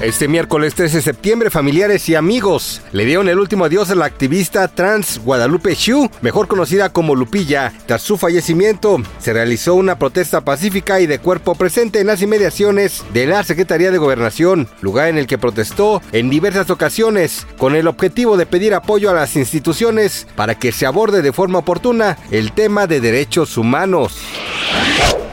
Este miércoles 13 de septiembre, familiares y amigos le dieron el último adiós a la activista trans Guadalupe Xu, mejor conocida como Lupilla. Tras su fallecimiento, se realizó una protesta pacífica y de cuerpo presente en las inmediaciones de la Secretaría de Gobernación, lugar en el que protestó en diversas ocasiones con el objetivo de pedir apoyo a las instituciones para que se aborde de forma oportuna el tema de derechos humanos.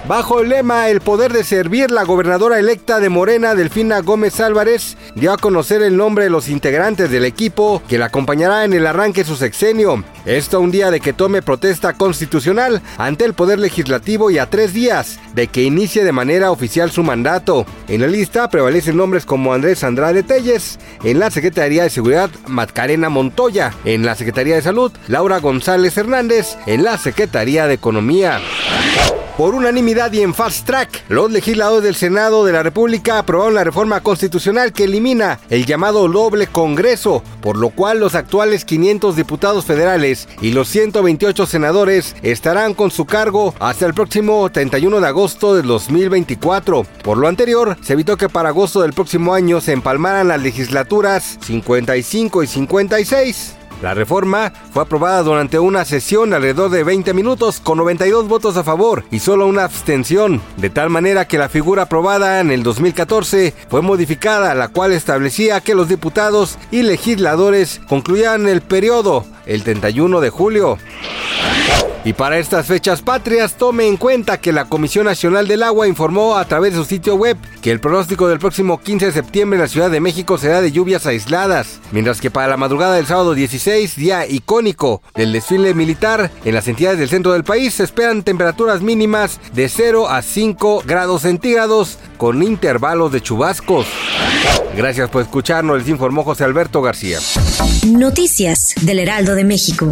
Bajo el lema El poder de servir, la gobernadora electa de Morena, Delfina Gómez Álvarez, dio a conocer el nombre de los integrantes del equipo que la acompañará en el arranque de su sexenio. Esto un día de que tome protesta constitucional ante el Poder Legislativo y a tres días de que inicie de manera oficial su mandato. En la lista prevalecen nombres como Andrés Andrade Telles, en la Secretaría de Seguridad Matcarena Montoya, en la Secretaría de Salud Laura González Hernández, en la Secretaría de Economía. Por unanimidad y en fast track, los legisladores del Senado de la República aprobaron la reforma constitucional que elimina el llamado doble Congreso, por lo cual los actuales 500 diputados federales y los 128 senadores estarán con su cargo hasta el próximo 31 de agosto de 2024. Por lo anterior, se evitó que para agosto del próximo año se empalmaran las legislaturas 55 y 56. La reforma fue aprobada durante una sesión alrededor de 20 minutos con 92 votos a favor y solo una abstención, de tal manera que la figura aprobada en el 2014 fue modificada, la cual establecía que los diputados y legisladores concluían el periodo el 31 de julio. Y para estas fechas patrias, tome en cuenta que la Comisión Nacional del Agua informó a través de su sitio web que el pronóstico del próximo 15 de septiembre en la Ciudad de México será de lluvias aisladas, mientras que para la madrugada del sábado 16, día icónico del desfile militar, en las entidades del centro del país se esperan temperaturas mínimas de 0 a 5 grados centígrados con intervalos de chubascos. Gracias por escucharnos, les informó José Alberto García. Noticias del Heraldo de México.